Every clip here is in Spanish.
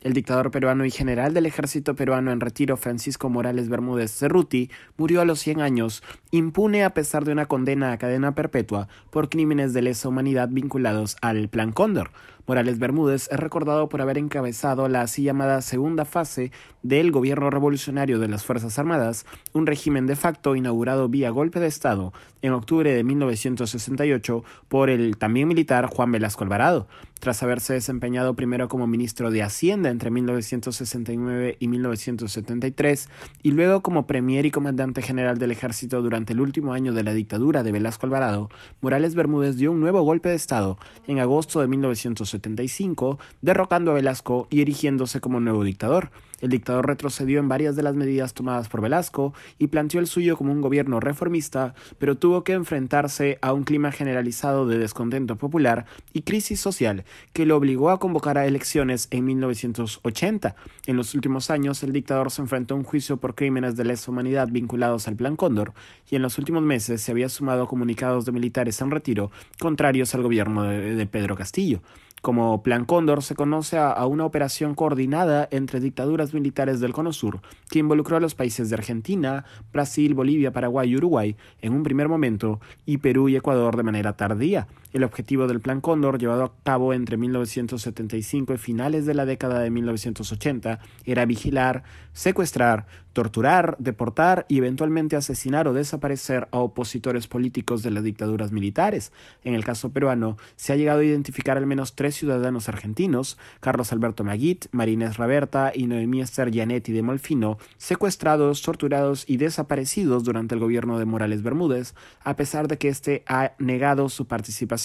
El dictador peruano y general del ejército peruano en retiro Francisco Morales Bermúdez Cerruti murió a los 100 años, impune a pesar de una condena a cadena perpetua por crímenes de lesa humanidad vinculados al Plan Cóndor. Morales Bermúdez es recordado por haber encabezado la así llamada segunda fase del gobierno revolucionario de las Fuerzas Armadas, un régimen de facto inaugurado vía golpe de Estado en octubre de 1968 por el también militar Juan Velasco Alvarado. Tras haberse desempeñado primero como ministro de Hacienda entre 1969 y 1973 y luego como premier y comandante general del ejército durante el último año de la dictadura de Velasco Alvarado, Morales Bermúdez dio un nuevo golpe de Estado en agosto de 1975, derrocando a Velasco y erigiéndose como nuevo dictador. El dictador retrocedió en varias de las medidas tomadas por Velasco y planteó el suyo como un gobierno reformista, pero tuvo que enfrentarse a un clima generalizado de descontento popular y crisis social que lo obligó a convocar a elecciones en 1980. En los últimos años, el dictador se enfrentó a un juicio por crímenes de lesa humanidad vinculados al Plan Cóndor y en los últimos meses se había sumado comunicados de militares en retiro contrarios al gobierno de, de Pedro Castillo. Como Plan Cóndor se conoce a, una operación coordinada entre dictaduras militares del Cono Sur que involucró a los países de Argentina, Brasil, Bolivia, Paraguay y Uruguay en un primer momento y Perú y Ecuador de manera tardía. El objetivo del Plan Cóndor, llevado a cabo entre 1975 y finales de la década de 1980, era vigilar, secuestrar, torturar, deportar y eventualmente asesinar o desaparecer a opositores políticos de las dictaduras militares. En el caso peruano, se ha llegado a identificar al menos tres ciudadanos argentinos, Carlos Alberto Maguit, Marínez Raberta y Noemí Esther Gianetti de Molfino, secuestrados, torturados y desaparecidos durante el gobierno de Morales Bermúdez, a pesar de que éste ha negado su participación.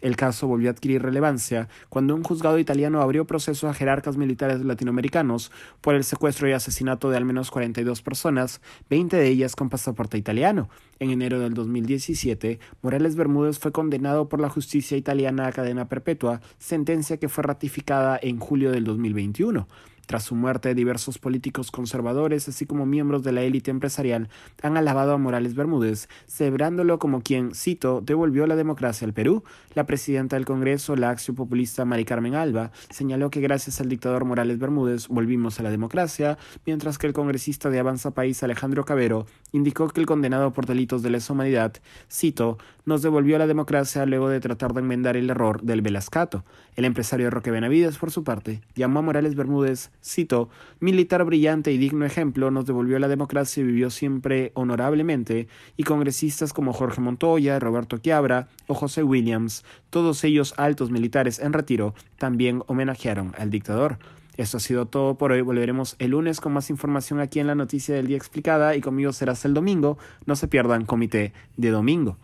El caso volvió a adquirir relevancia cuando un juzgado italiano abrió proceso a jerarcas militares latinoamericanos por el secuestro y asesinato de al menos 42 personas, 20 de ellas con pasaporte italiano. En enero del 2017, Morales Bermúdez fue condenado por la justicia italiana a cadena perpetua, sentencia que fue ratificada en julio del 2021. Tras su muerte, diversos políticos conservadores, así como miembros de la élite empresarial, han alabado a Morales Bermúdez, celebrándolo como quien, cito, devolvió la democracia al Perú. La presidenta del Congreso, la populista Mari Carmen Alba, señaló que gracias al dictador Morales Bermúdez volvimos a la democracia, mientras que el congresista de Avanza País, Alejandro Cabero, indicó que el condenado por delitos de lesa humanidad, cito, nos devolvió la democracia luego de tratar de enmendar el error del Velascato. El empresario Roque Benavides, por su parte, llamó a Morales Bermúdez cito, militar brillante y digno ejemplo, nos devolvió la democracia y vivió siempre honorablemente, y congresistas como Jorge Montoya, Roberto Quiabra o José Williams, todos ellos altos militares en retiro, también homenajearon al dictador. Esto ha sido todo por hoy. Volveremos el lunes con más información aquí en la Noticia del Día Explicada y conmigo serás el domingo. No se pierdan Comité de Domingo.